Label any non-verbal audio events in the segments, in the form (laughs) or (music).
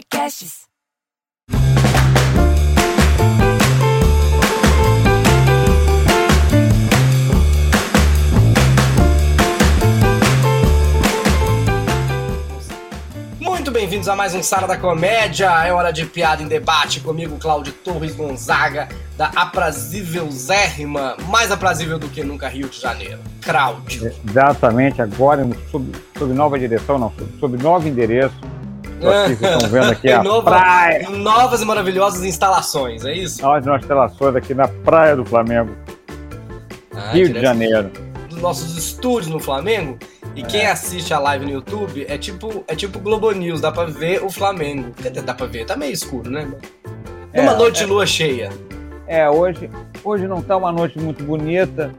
Podcasts. Muito bem-vindos a mais um Sala da Comédia. É hora de piada em debate comigo, Cláudio Torres Gonzaga, da aprazível Zérrima, mais aprazível do que nunca Rio de Janeiro. Cláudio. Exatamente, agora sob, sob nova direção, não, sob, sob novo endereço. Aqui, vocês estão vendo aqui (laughs) a nova- praia. novas e maravilhosas instalações, é isso? Nós nas instalações aqui na praia do Flamengo, Ah, Rio de Janeiro. Dos nossos estúdios no Flamengo. E quem assiste a live no YouTube é tipo, é tipo Globo News, dá pra ver o Flamengo. Dá pra ver, tá meio escuro, né? Numa É, noite de lua cheia. É, hoje, hoje não está uma noite muito bonita.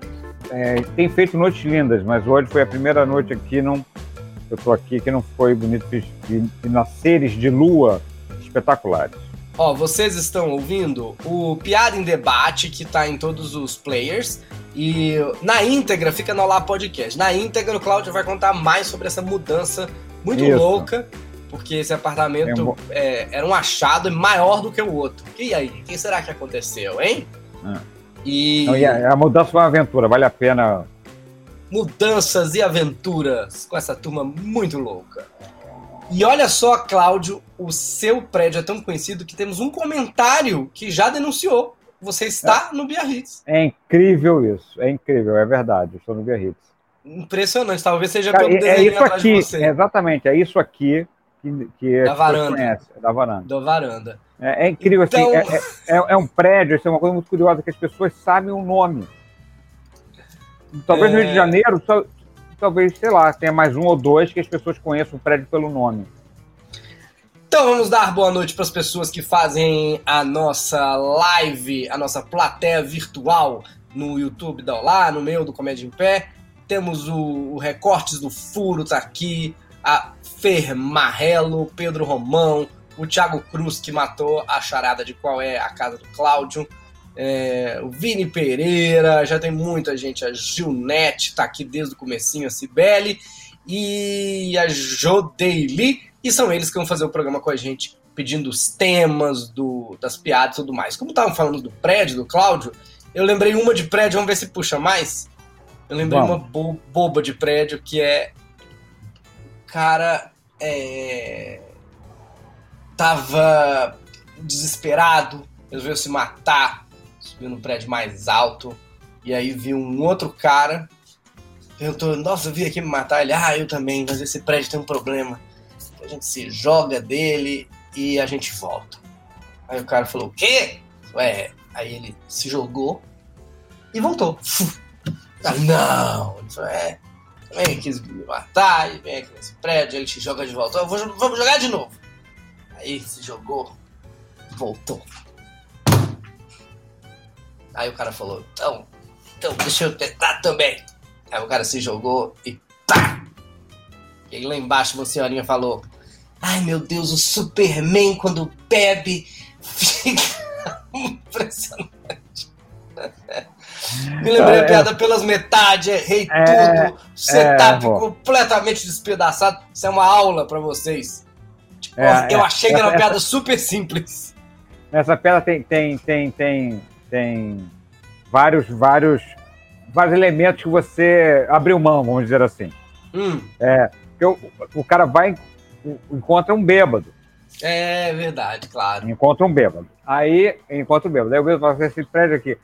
É, tem feito noites lindas, mas hoje foi a primeira noite aqui, não, eu tô aqui, que não foi bonito, vi nasceres de lua espetaculares. Ó, vocês estão ouvindo o Piada em Debate, que tá em todos os players. E na íntegra fica no Olá Podcast. Na íntegra, o Cláudio vai contar mais sobre essa mudança muito Isso. louca, porque esse apartamento É um é, era um achado maior do que o outro. E aí, o que será que aconteceu, hein? Ah. E Então, e a, a mudança foi uma aventura, vale a pena. Mudanças e aventuras com essa turma muito louca. E olha só, Cláudio, o seu prédio é tão conhecido que temos um comentário que já denunciou. Você está no Biarritz. É incrível isso, é incrível, é verdade, eu estou no Biarritz. Impressionante, talvez seja Cara, pelo é, é isso aqui, é exatamente, é isso aqui que, que Da varanda. conhecem, é da varanda. da varanda. É, é incrível, Então- assim, é, é- é- é um prédio, isso é uma coisa muito curiosa, que as pessoas sabem o nome. Talvez no É. Rio de Janeiro, só- talvez, sei lá, tenha mais um ou dois que as pessoas conheçam o prédio pelo nome. Então vamos dar boa noite para as pessoas que fazem a nossa live, a nossa plateia virtual no YouTube da Olá, no meu do Comédia em Pé. Temos o, o Recortes do Furo, tá aqui, a Fer Marrelo, Pedro Romão, o Thiago Cruz, que matou a charada de qual é a casa do Cláudio, é, o Vini Pereira, já tem muita gente, a Gilnete tá aqui desde o comecinho, a Cibele, e a Jodeili, e são eles que vão fazer o programa com a gente, pedindo os temas do, das piadas e tudo mais. Como estavam falando do prédio, do Cláudio, eu lembrei uma de prédio, vamos ver se puxa mais. Eu lembrei Vamos. uma bo- boba de prédio que é. Cara, é. Tava desesperado, resolveu se matar, subiu no prédio mais alto, e aí viu um outro cara, perguntou: Nossa, eu vim aqui me matar. Ele, ah, eu também, mas esse prédio tem um problema. A gente se joga dele e a gente volta. Aí o cara falou: O quê? Ué, aí ele se jogou e voltou. (laughs) Ah, não! Ele falou: É, também quis me matar, e vem aqui nesse prédio, ele te joga de volta. "Eu vou- vamos jogar de novo. Aí se jogou, voltou. Aí o cara falou: Então, então deixa eu tentar também. Aí o cara se jogou e pá! E aí lá embaixo uma senhorinha falou: Ai meu Deus, o Superman quando bebe (laughs) fica impressionante. Me lembrei a É. piada pelas metades, errei É, tudo, setup é, vó. completamente despedaçado. Isso é uma aula pra vocês. Tipo, É, eu é. achei que era uma Essa- piada super simples. Nessa pedra tem, tem, tem, tem, tem vários, vários, vários elementos que você abriu mão, vamos dizer assim. Hum, Porque o, o cara vai e encontra um bêbado. é verdade, claro. Encontra um bêbado. Aí encontra um bêbado. Aí o bêbado fala assim, esse prédio aqui,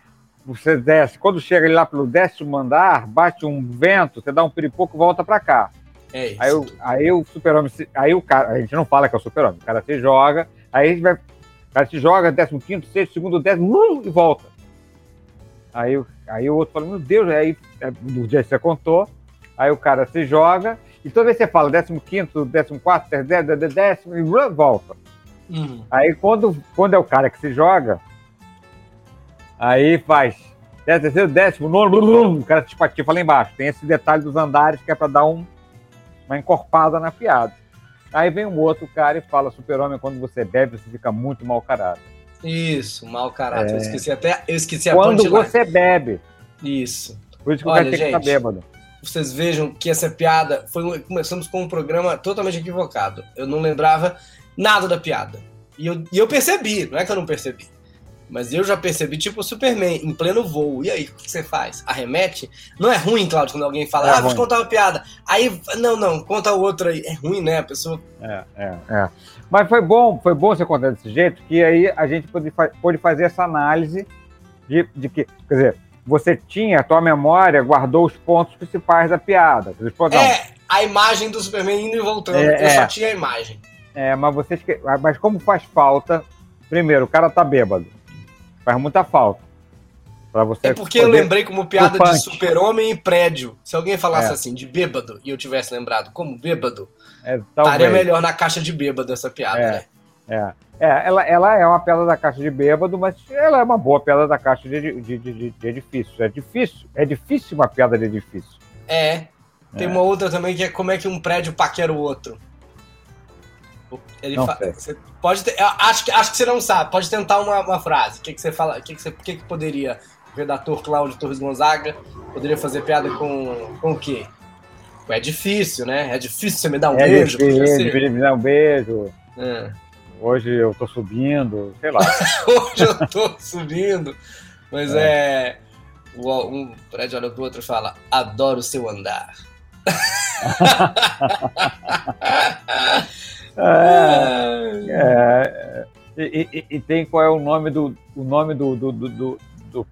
você desce, quando chega ali lá pelo décimo andar, bate um vento, você dá um piripoco e volta pra cá. É isso. Aí, o- aí o super-homem, aí o cara, a gente não fala que é o super-homem, o cara se joga, aí a gente vai, cara se joga, décimo quinto, sexto, segundo, décimo, uh, e volta. Aí, o- aí o outro fala, meu Deus, aí do dia que você contou, aí o cara se joga, e toda vez que você fala décimo quinto, décimo quarto, décimo, décimo, décimo, e uh, volta. Hum, Aí quando, quando é o cara que se joga, aí faz décimo, terceiro, décimo, nono, blum, o cara te patifa lá embaixo. Tem esse detalhe dos andares que é pra dar um, uma encorpada na piada. Aí vem um outro cara e fala, super-homem, quando você bebe, você fica muito mal caráter. isso, mau caráter. É. Eu esqueci até. Eu esqueci a Quando você bebe. Isso. Por isso que Olha, o cara tem que estar gente. bêbado. Vocês vejam que essa piada foi um- começamos com um programa totalmente equivocado. Eu não lembrava nada da piada. E eu, e eu percebi, não é que eu não percebi. Mas eu já percebi, tipo, o Superman, em pleno voo. E aí, o que você faz? Arremete? Não é ruim, Claudio, quando alguém fala, É ah, vou te ruim. contar uma piada. Aí, não, não, conta outra aí. É ruim, né? A pessoa. É, é, é. Mas foi bom, foi bom você contar desse jeito, que aí a gente pôde, pôde fazer essa análise de, de que, quer dizer, você tinha, a tua memória guardou os pontos principais da piada. Os pontos, não, É, a imagem do Superman indo e voltando. É, eu é. só tinha a imagem. É, mas você esque... mas como faz falta, primeiro, o cara tá bêbado. Faz muita falta. Pra você É porque eu lembrei como piada de super-homem e prédio. Se alguém falasse É. assim, de bêbado, e eu tivesse lembrado como bêbado, É, estaria melhor na caixa de bêbado essa piada, É. né? É, é ela, ela é uma pedra da caixa de bêbado, mas ela é uma boa pedra da caixa de, de, de, de- de edifício. É difícil, é difícil uma pedra de edifício. É. Tem É. uma outra também que é como é que um prédio paquera o outro. Ele Não fa- você pode ter- acho, que, acho que você não sabe. Pode tentar uma, uma frase. O que, que você fala? O que, que, você, o que, que poderia o redator Cláudio Torres Gonzaga poderia fazer piada com, com o quê? É difícil, né? É difícil você me dar um é beijo. difícil, ser. me dar um beijo. É. Hoje eu tô subindo, sei lá. (laughs) Hoje eu tô subindo. Mas é. o- Um prédio olha pro outro e fala: Adoro o seu andar. (laughs) É, é, e, e- e tem qual é o nome do, o nome do, do, do, do-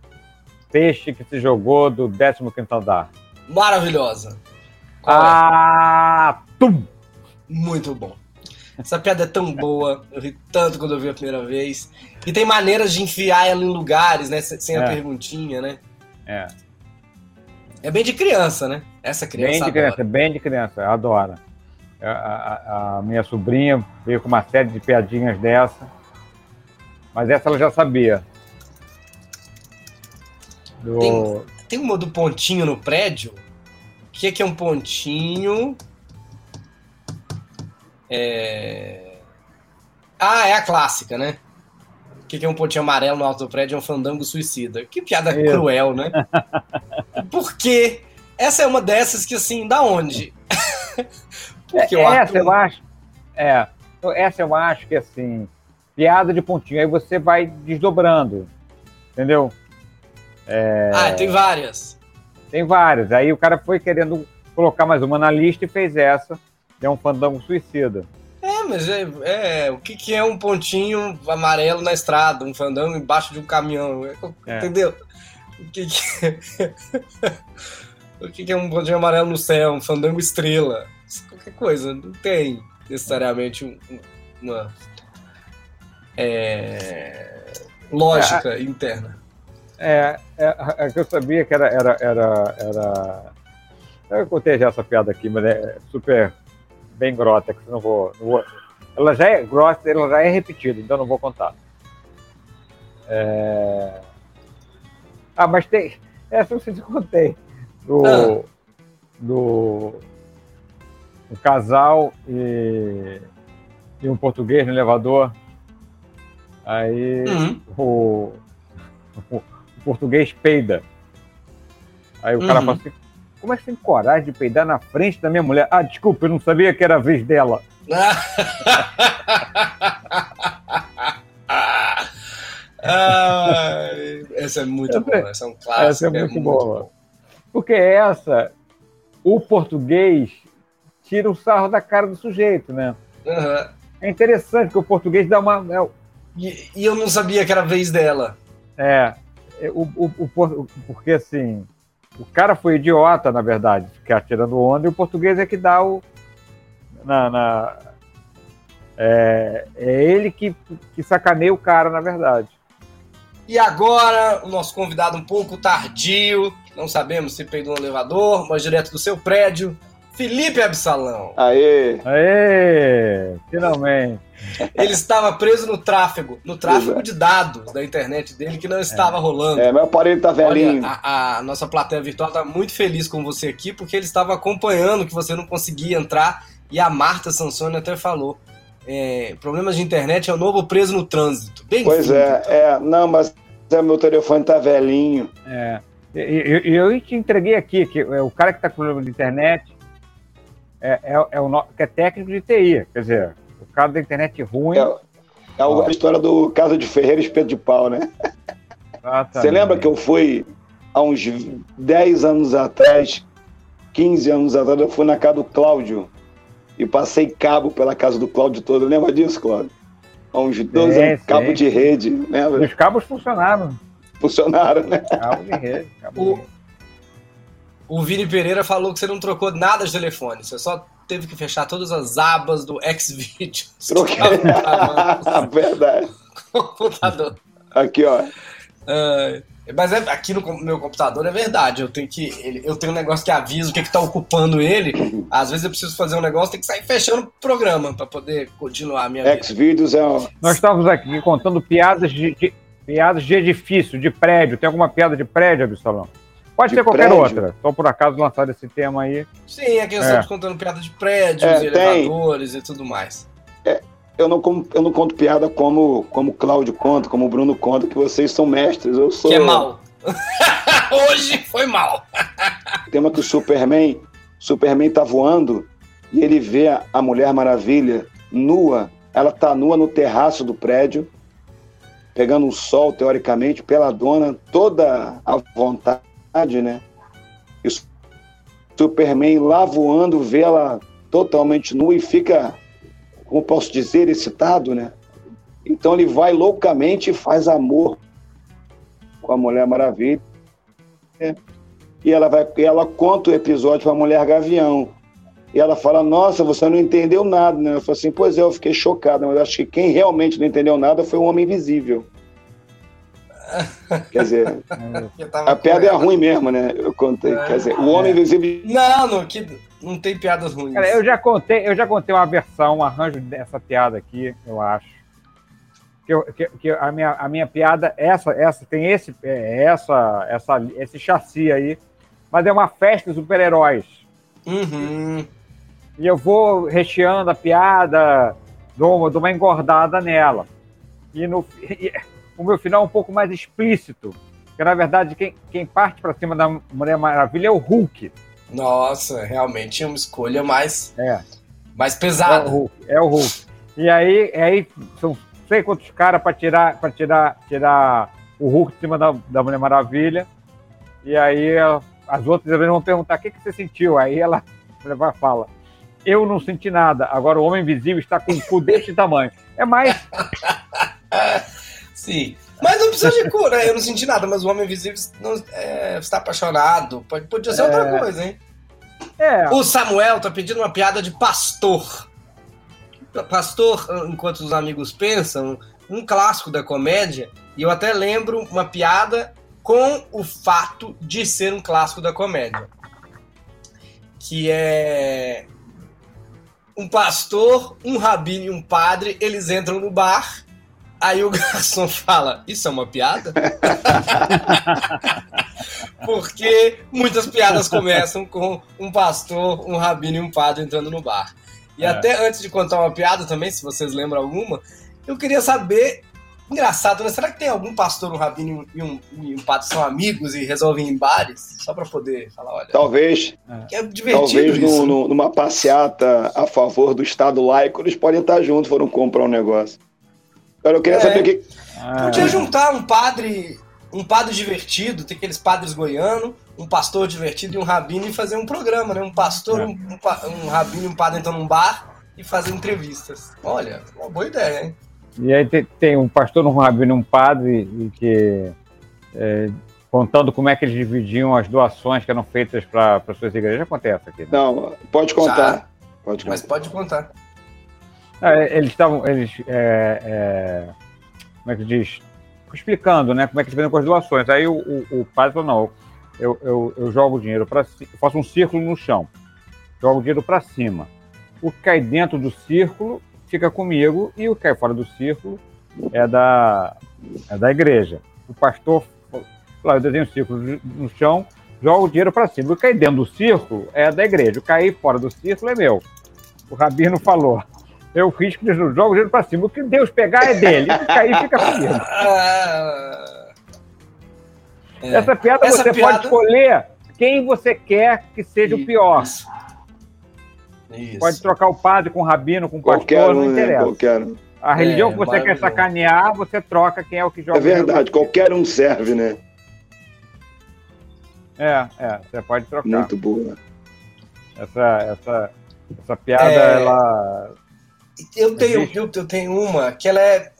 peixe que se jogou do 15 andar? Maravilhosa. Qual é? Ah, tum! Muito bom. Essa piada é tão boa, eu ri tanto quando eu vi a primeira vez. E tem maneiras de enfiar ela em lugares, né? Sem sem a É. perguntinha, né? É, É bem de criança, né? Essa criança. bem de adora. criança, bem de criança, adora. A, a- a minha sobrinha veio com uma série de piadinhas dessa, mas essa ela já sabia. Do- Tem- Tem uma do pontinho no prédio. O que é, que é um pontinho? É... Ah, é a clássica, né? O que que é um pontinho amarelo no alto do prédio? É um fandango suicida. Que piada Isso. cruel, né? (laughs) Por quê? Essa é uma dessas que, assim, da onde? (laughs) Porque o essa Arthur- eu acho. É, essa eu acho que assim, piada de pontinho, aí você vai desdobrando. Entendeu? Ah, tem várias. Tem várias. Aí o cara foi querendo colocar mais uma na lista e fez essa, que é um fandango suicida. É, mas é, é, o que, que é um pontinho amarelo na estrada, um fandango embaixo de um caminhão? É. Entendeu? O que, que é... (laughs) o que, que é um pontinho amarelo no céu, um fandango estrela? Qualquer coisa, não tem necessariamente um- um- uma é, lógica interna. É, é, é que eu sabia que era. era, era, era... Eu contei já essa piada aqui, mas é super bem grota, que não vou, não vou- Ela já é grossa, ela já é repetida, então não vou contar. É... Ah, mas tem. Essa eu te contei. Do. Ah. Do. Um casal e, e um português no elevador. Aí Uhum. o, o, o português peida. Aí o cara Uhum. fala assim: como é que você tem coragem de peidar na frente da minha mulher? Ah, desculpa, eu não sabia que era a vez dela. Ai, essa é muito Essa- boa, essa é um clássico. essa é muito boa. Porque essa, o português tira o sarro da cara do sujeito, né? Aham. É interessante que o português dá uma. é, E, e eu não sabia que era a vez dela. É, é, o, o, o por- porque assim, o cara foi idiota, na verdade, ficar tirando onda, e o português é que dá o. Na, na- é, é ele que, que sacaneia o cara, na verdade. E agora, o nosso convidado um pouco tardio, não sabemos se peidou no elevador, mas direto do seu prédio, Felipe Absalão. Aê! Aê! Finalmente! Ele estava preso no tráfego, no tráfego de dados da internet dele que não estava rolando. É, meu aparelho tá velhinho. Olha, a, a nossa plateia virtual está muito feliz com você aqui, porque ele estava acompanhando que você não conseguia entrar, e a Marta Sansoni até falou. é, problemas de internet é o novo preso no trânsito. Bem Pois é, é. Não, mas é, meu telefone tá velhinho. É, e- e- e eu, te entreguei aqui, que é o cara que está com problema de internet é, é, é o no- que é técnico de TI. Quer dizer, o cara da internet ruim. É, é a história do Casa de Ferreira Espeto de Pau, né? Você lembra que eu fui há uns 10 anos atrás, 15 anos atrás, eu fui na casa do Cláudio e passei cabo pela casa do Cláudio todo. Lembra disso, Cláudio? Há uns 12 é, anos, cabo de rede, lembra? Os cabos funcionaram. Funcionaram, né? Cabo de rede. Cabo de rede. O, Vini Pereira falou que você não trocou nada de telefone, você só teve que fechar todas as abas do Xvideos. (laughs) Troquei. (laughs) Verdade. Computador. Aqui, ó. Uh, mas é, aqui no meu computador é verdade. Eu tenho que. Ele, eu tenho um negócio que avisa o que, está ocupando ele. Às vezes eu preciso fazer um negócio, tem que sair fechando o programa para poder continuar a minha vida. Xvideos é um... Nós estávamos aqui contando piadas de, de, piadas de edifício, de prédio. Tem alguma piada de prédio, Absalão? Pode de ser qualquer prédio? outra. Só por acaso lançar esse tema aí. Sim, aqui nós é. estamos contando piada de prédios, é, elevadores tem... e tudo mais. É, eu não, eu não conto piada como, como o Cláudio conta, como o Bruno conta, que vocês são mestres. Eu sou. Que é mal. (laughs) Hoje foi mal. (laughs) tema que o Superman, Superman tá voando e ele vê a Mulher Maravilha nua. Ela tá nua no terraço do prédio, pegando um sol, teoricamente, pela dona, toda a vontade, né? E o Superman lá voando, vê ela totalmente nua e fica como posso dizer, excitado, né? Então ele vai loucamente e faz amor com a Mulher Maravilha. Né? E ela vai, ela conta o episódio para a Mulher Gavião. E ela fala: Nossa, você não entendeu nada, né? Eu falo assim: Pois é, eu fiquei chocada, mas acho que quem realmente não entendeu nada foi o Homem Invisível. Quer dizer, (laughs) a piada é ruim mesmo, né? Eu contei. É, Quer dizer, o Homem é. Invisível. Não, não, que não tem piadas ruins. Cara, eu já contei, eu já contei uma versão, um arranjo dessa piada aqui, eu acho. Que, eu, que, que, a, minha, a minha piada, essa, essa tem esse, é, essa, essa, esse chassi aí, mas é uma festa de super-heróis. Uhum. E eu vou recheando a piada, dou, dou uma engordada nela. E, no, e o meu final é um pouco mais explícito, porque na verdade quem, quem parte para cima da Mulher Maravilha é o Hulk. Nossa, realmente é uma escolha mais, é. mais pesada. É o Hulk. É o Hulk. E aí, aí são sei quantos caras para tirar, pra tirar, tirar o Hulk de cima da, da Mulher Maravilha. E aí as outras vão perguntar: o que, que você sentiu? Aí ela, ela fala: Eu não senti nada. Agora o Homem Invisível está com um cu deste tamanho. É mais. (laughs) Sim. Mas não precisa de cura, eu não senti nada, mas o Homem Invisível não, é, está apaixonado. Pode, podia ser é... outra coisa, hein? É. O Samuel tá pedindo uma piada de pastor. Pastor, enquanto os amigos pensam, um clássico da comédia, e eu até lembro uma piada com o fato de ser um clássico da comédia. Que é um pastor, um rabino e um padre, eles entram no bar Aí o (laughs) garçom fala: Isso é uma piada? (laughs) Porque muitas piadas começam com um pastor, um rabino e um padre entrando no bar. E é. até antes de contar uma piada também, se vocês lembram alguma, eu queria saber. Engraçado, né? Será que tem algum pastor, um rabino e um, e um padre são amigos e resolvem ir em bares? Só para poder falar, olha. Talvez. É divertido. Talvez no, no, numa passeata a favor do Estado laico, eles podem estar juntos, foram comprar um negócio. Eu queria é, saber o que. Podia juntar um padre, um padre divertido, tem aqueles padres goianos, um pastor divertido e um rabino e fazer um programa, né? Um pastor, é. um, um, um rabino e um padre entrando num bar e fazer entrevistas. Olha, uma boa ideia, hein? E aí tem, tem um pastor, um rabino e um padre que. É, contando como é que eles dividiam as doações que eram feitas para suas igrejas. Acontece aqui. Né? Não, pode contar. Pode contar. Mas pode contar. É, eles estavam, eles, é, é, como é que diz, explicando, né, como é que eles fazem com as doações. Aí o, o, o padre falou, não, eu, eu, eu jogo dinheiro para faço um círculo no chão, jogo dinheiro para cima. O que cai dentro do círculo fica comigo e o que cai fora do círculo é da, é da igreja. O pastor falou, eu desenho um círculo no chão, jogo o dinheiro para cima. O que cai dentro do círculo é da igreja, o que cair fora do círculo é meu. O rabino falou, eu risco de jogo dinheiro para cima. O que Deus pegar é dele. Cair fica comigo. É. Essa piada Essa você piada... pode escolher quem você quer que seja e... o pior. Isso. Pode trocar o padre com o rabino, com o pastor, qualquer não um, né? interessa. Qualquer um. A religião é, que você quer sacanear, você troca quem é o que joga. É verdade, qualquer um serve, né? É, é, você pode trocar. Muito boa. Essa, essa, essa piada, é... ela. Eu tenho, eu, eu tenho uma que ela é.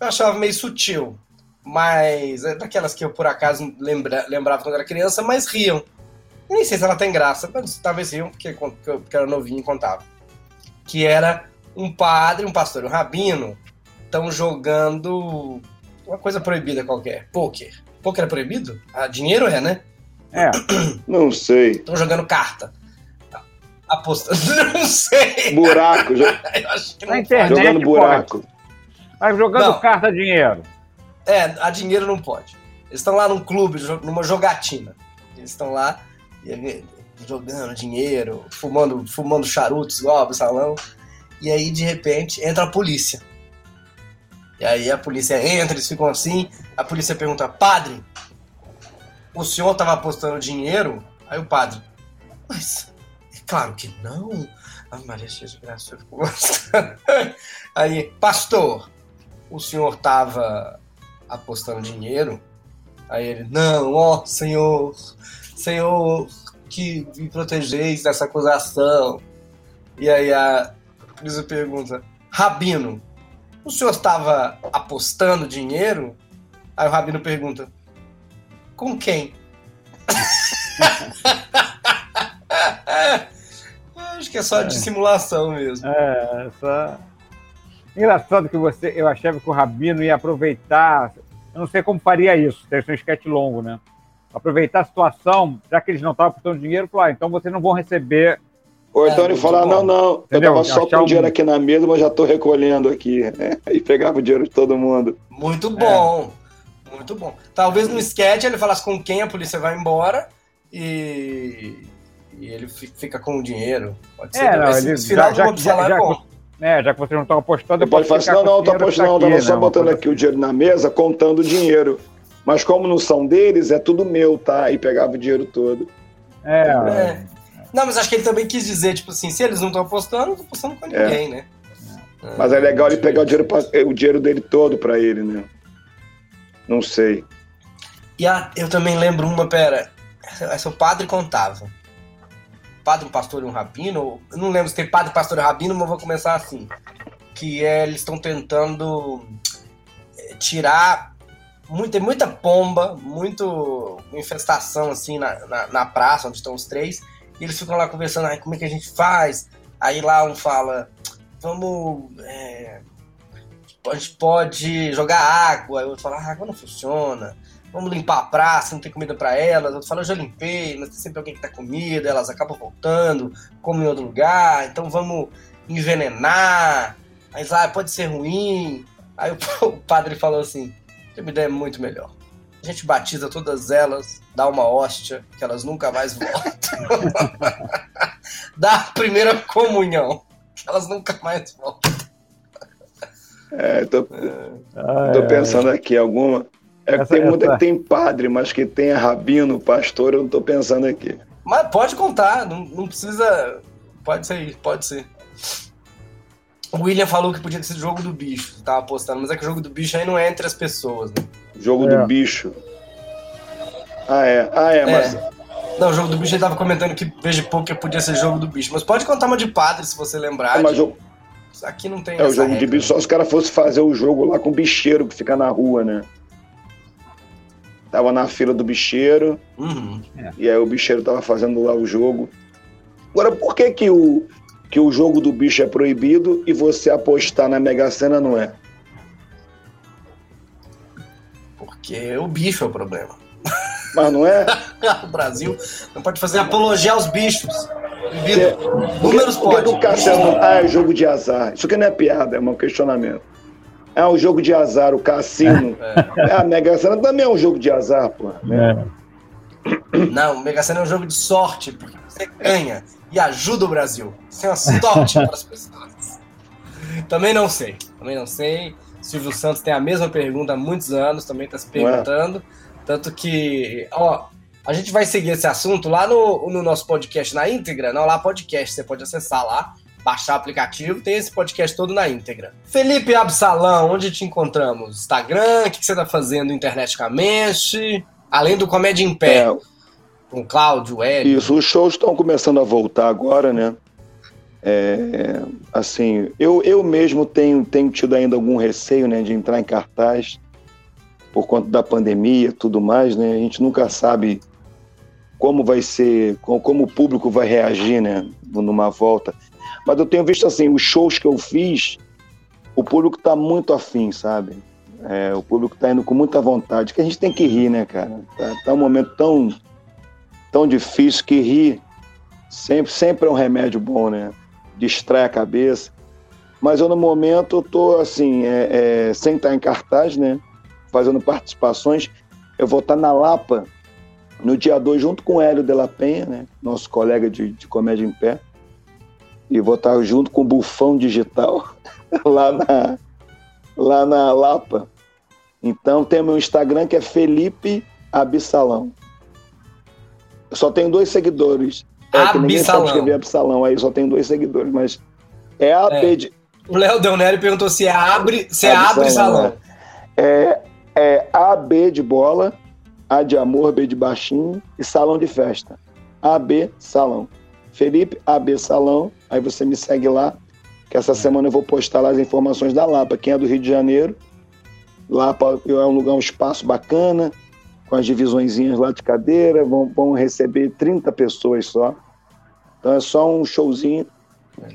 Eu achava meio sutil, mas é daquelas que eu por acaso lembra, lembrava quando era criança, mas riam. Eu nem sei se ela tem graça, mas talvez riam, porque, porque eu era novinho e contava. Que era um padre, um pastor e um rabino estão jogando uma coisa proibida qualquer. Poker. Poker é proibido? Ah, dinheiro é, né? É. (clears throat) Não sei. Estão jogando carta. Apostando. (laughs) Não sei. Buraco. Jo... (laughs) Na internet, jogando buraco. Mas jogando não. carta dinheiro. É, a dinheiro não pode. Eles estão lá num clube, numa jogatina. Eles estão lá jogando dinheiro, fumando, fumando charutos igual no salão. E aí, de repente, entra a polícia. E aí a polícia entra, eles ficam assim. A polícia pergunta: Padre, o senhor estava apostando dinheiro? Aí o padre: Mas, claro que não. A Maria cheia de graça Aí, pastor, o senhor estava apostando dinheiro? Aí ele: Não, ó, senhor, senhor, que me protegeis dessa acusação. E aí a polícia pergunta: Rabino, o senhor estava apostando dinheiro? Aí o Rabino pergunta: Com quem? (laughs) Acho que é só é. dissimulação mesmo. É, só. Engraçado que você, eu achava que o Rabino ia aproveitar. Eu não sei como faria isso, deve ser um esquete longo, né? Aproveitar a situação, já que eles não estavam apostando dinheiro, falar, ah, então vocês não vão receber ou então é, ele falar, não, não, Entendeu? eu tava só com o dinheiro aqui na mesa, mas já tô recolhendo aqui. Né? (laughs) E pegava o dinheiro de todo mundo. Muito bom. É. Muito bom. Talvez no sketch ele falasse com quem a polícia vai embora e, e ele fica com o dinheiro. Pode ser. É, não, ele, final já, já, já, é bom. É, já que vocês não estão apostando, ele pode falar assim, não, não, tô apostando, não, tava só botando aqui o dinheiro na mesa, contando o dinheiro. Mas como não são deles, é tudo meu, tá? E pegava o dinheiro todo. É, é. Não, mas acho que ele também quis dizer, tipo assim, se eles não estão apostando, não estão apostando com é. ninguém, né? Mas é legal ele pegar o dinheiro, pra, o dinheiro dele todo para ele, né? Não sei. E a, eu também lembro uma, pera, essa o padre contava. Padre, um pastor e um rabino. Eu não lembro se tem padre, pastor e rabino, mas vou começar assim. Que é, eles estão tentando eh, tirar muita, muita pomba, muito infestação assim na, na, na praça onde estão os três. E eles ficam lá conversando, ah, como é que a gente faz? Aí lá um fala, vamos. É, a gente pode jogar água. Aí o outro fala, ah, água não funciona. Vamos limpar a praça, não tem comida para elas. O outro fala, eu já limpei, mas tem sempre alguém que tá comida, elas acabam voltando, comem em outro lugar. Então vamos envenenar. Aí lá, ah, pode ser ruim. Aí o, (laughs) padre falou assim: tem uma ideia muito melhor. A gente batiza todas elas, dá uma hóstia, que elas nunca mais voltam. (laughs) dá a primeira comunhão, que elas nunca mais voltam. É, tô, é. tô pensando aqui, alguma. É que tem muita que tem padre, mas que tem rabino, pastor, eu não tô pensando aqui. Mas pode contar, não, não precisa. Pode ser, pode ser. O William falou que podia ser jogo do bicho, tava apostando, mas é que o jogo do bicho aí não é entre as pessoas, né? Jogo é. do bicho. Ah, é. Ah, é, é. mas. Não, o jogo do bicho ele tava comentando que Veja Poker podia ser jogo do bicho. Mas pode contar uma de padre se você lembrar. É, mas de... Aqui não tem. É, o jogo regra. de bicho só se os caras fossem fazer o jogo lá com o bicheiro que fica na rua, né? Tava na fila do bicheiro. Uhum. E aí o bicheiro tava fazendo lá o jogo. Agora, por que que o, que o jogo do bicho é proibido e você apostar na Mega Sena não é? Porque o bicho é o problema. Mas não é? (laughs) o Brasil não pode fazer apologia aos bichos. Porque, Números porque, pode. cassino, ah, é jogo de azar. Isso aqui não é piada, é um questionamento. É um jogo de azar, o cassino. É. é a Mega Sena também é um jogo de azar, pô. É. Não, o Mega Sena é um jogo de sorte, porque você ganha e ajuda o Brasil. Isso é uma sorte para as pessoas. Também não sei. Também não sei. Silvio Santos tem a mesma pergunta há muitos anos, também está se perguntando. É. Tanto que, ó, a gente vai seguir esse assunto lá no, no nosso podcast na íntegra, não lá podcast, você pode acessar lá. Baixar o aplicativo, tem esse podcast todo na íntegra. Felipe Absalão, onde te encontramos? Instagram, o que você tá fazendo interneticamente? Além do Comédia em Pé. É, com o Cláudio, Hélio. Isso, os shows estão começando a voltar agora, né? É, assim, eu, eu mesmo tenho, tenho tido ainda algum receio né, de entrar em cartaz por conta da pandemia tudo mais, né? A gente nunca sabe como vai ser, como o público vai reagir, né, numa volta. Mas eu tenho visto assim, os shows que eu fiz, o público está muito afim, sabe? É, o público está indo com muita vontade, que a gente tem que rir, né, cara? Tá, tá um momento tão, tão difícil que rir sempre, sempre é um remédio bom, né? Distrai a cabeça. Mas eu, no momento, eu tô assim, é, é, sem estar em cartaz, né? Fazendo participações. Eu vou estar na Lapa no dia 2, junto com o Hélio de la Penha, né? Nosso colega de, de comédia em pé. E vou estar junto com o Bufão Digital (laughs) lá na, lá na Lapa. Então tem meu Instagram que é Felipe Absalão. Eu só tenho dois seguidores. É que ninguém sabe escrever Absalão, aí só tenho dois seguidores, mas é a é. de. O Léo Del perguntou se é abre, se é abre salão. É, é AB de bola, A de amor, B de baixinho e salão de festa. AB Salão. Felipe AB Salão, aí você me segue lá, que essa semana eu vou postar lá as informações da Lapa. Quem é do Rio de Janeiro, Lapa é um lugar, um espaço bacana, com as divisõezinhas lá de cadeira, vão, vão receber 30 pessoas só. Então é só um showzinho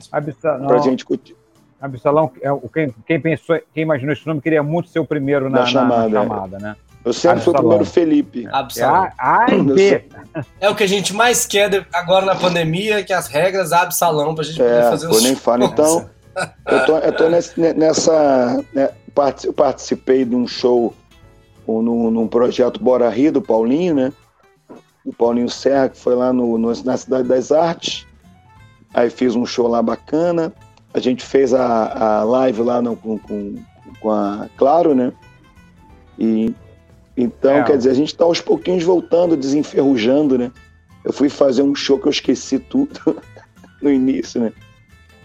para gente curtir. Absalão, é, quem, quem, pensou, quem imaginou esse nome queria muito ser o primeiro na, na chamada, na, na chamada é. né? Eu sempre fui o primeiro Felipe. Absalão. É, a, a B. é o que a gente mais quer agora na pandemia, que as regras Absalão, para a gente poder é, fazer os... nem falo. Então, eu tô, eu tô nessa... Né, eu participei de um show num, num projeto Bora Rir, do Paulinho, né? O Paulinho Serra, que foi lá no, no, na Cidade das Artes. Aí fiz um show lá bacana. A gente fez a, a live lá no, com, com, com a Claro, né? E então, é. quer dizer, a gente está aos pouquinhos voltando, desenferrujando, né? Eu fui fazer um show que eu esqueci tudo (laughs) no início, né?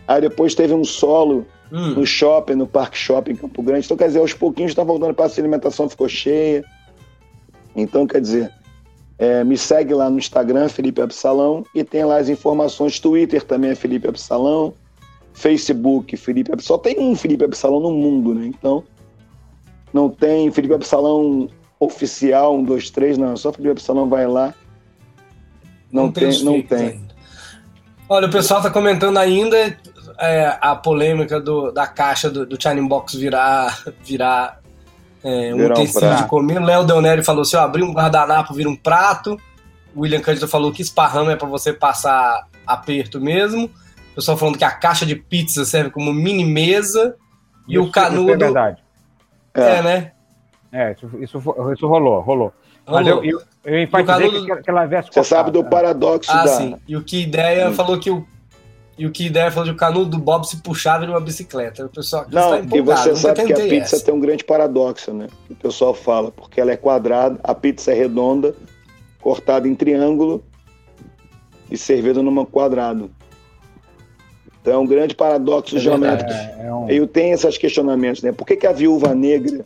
Aí depois teve um solo hum. no shopping, no Parque Shopping Campo Grande. Então, quer dizer, aos pouquinhos está voltando para a alimentação, ficou cheia. Então, quer dizer, é, me segue lá no Instagram, Felipe Absalão, e tem lá as informações. Twitter também é Felipe Absalão. Facebook, Felipe Absalão. Só tem um Felipe Absalão no mundo, né? Então, não tem Felipe Absalão oficial, um, dois, três, não. Só Felipe Absalão vai lá. Não, não tem, tem não tem. Ainda. Olha, o pessoal está comentando ainda é, a polêmica do, da caixa do, do China Box virar, virar é, um utensílio de comer. Léo Deoneri falou: se eu abrir um guardanapo, vira um prato. O William Cândido falou que esparrama é para você passar aperto mesmo. O pessoal falando que a caixa de pizza serve como mini mesa. E isso, o canudo. É verdade. É, é né? É, isso, isso, isso rolou, rolou. Mas eu, eu, eu enfatizei canudo... que, que ela viesse Você sabe do paradoxo ah, da... sim. E o que ideia hum. falou que o e o que ideia falou que o canudo do Bob se puxava numa bicicleta. O pessoal não, e você sabe que a pizza essa. tem um grande paradoxo, né? O pessoal fala, porque ela é quadrada, a pizza é redonda, cortada em triângulo e servida numa quadrado. Então é um grande paradoxo é geométrico. É, é um... Eu tenho esses questionamentos, né? Por que, que a viúva negra,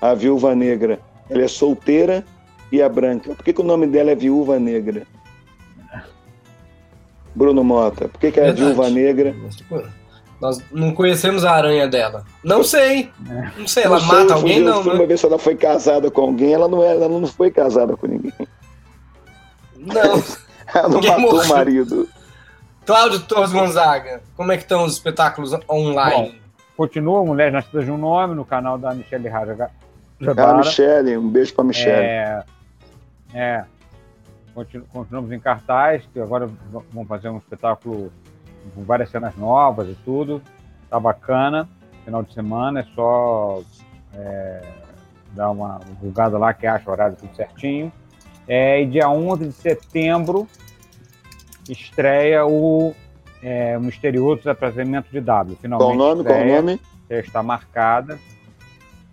a viúva negra, ela é solteira e é branca? Por que, que o nome dela é viúva negra? Bruno Mota? Por que, que é a Viúva Negra? Nós não conhecemos a aranha dela. Não sei. Não sei, ela não mata sei, alguém, não. Fui né? uma vez se ela foi casada com alguém, ela não, é, ela não foi casada com ninguém. Não. (laughs) ela não ninguém matou morreu. o marido. Cláudio Torres Gonzaga, como é que estão os espetáculos online? Bom, continua Mulheres Nascidas de um Nome no canal da Michelle Raja. Ah, Michelle, um beijo pra Michelle. É, é, continuamos em cartaz, que agora vamos fazer um espetáculo com várias cenas novas e tudo. Tá bacana. Final de semana é só é, dar uma divulgada lá que acha o horário tudo certinho. É, e dia 11 de setembro estreia o é, Misterioso Desaparecimento de W. Finalmente qual o nome? Estreia, qual o nome? Está marcada.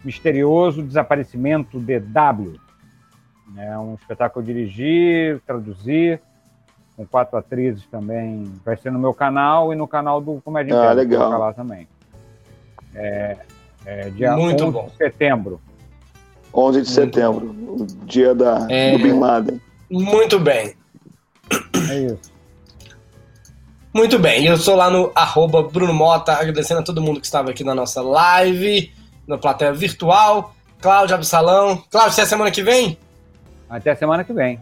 Misterioso Desaparecimento de W. É um espetáculo que eu dirigi, traduzi. com quatro atrizes também. Vai ser no meu canal e no canal do Comédia Ah, Interna, legal. vou lá também. É, é dia Muito 11 bom. de setembro. 11 de setembro, o dia da, É. do Bin Laden. Muito bem. É isso. Muito bem, eu sou lá no arroba Bruno Mota, agradecendo a todo mundo que estava aqui na nossa live, na plateia virtual. Cláudio Absalão. Cláudio, você é semana que vem? Até semana que vem.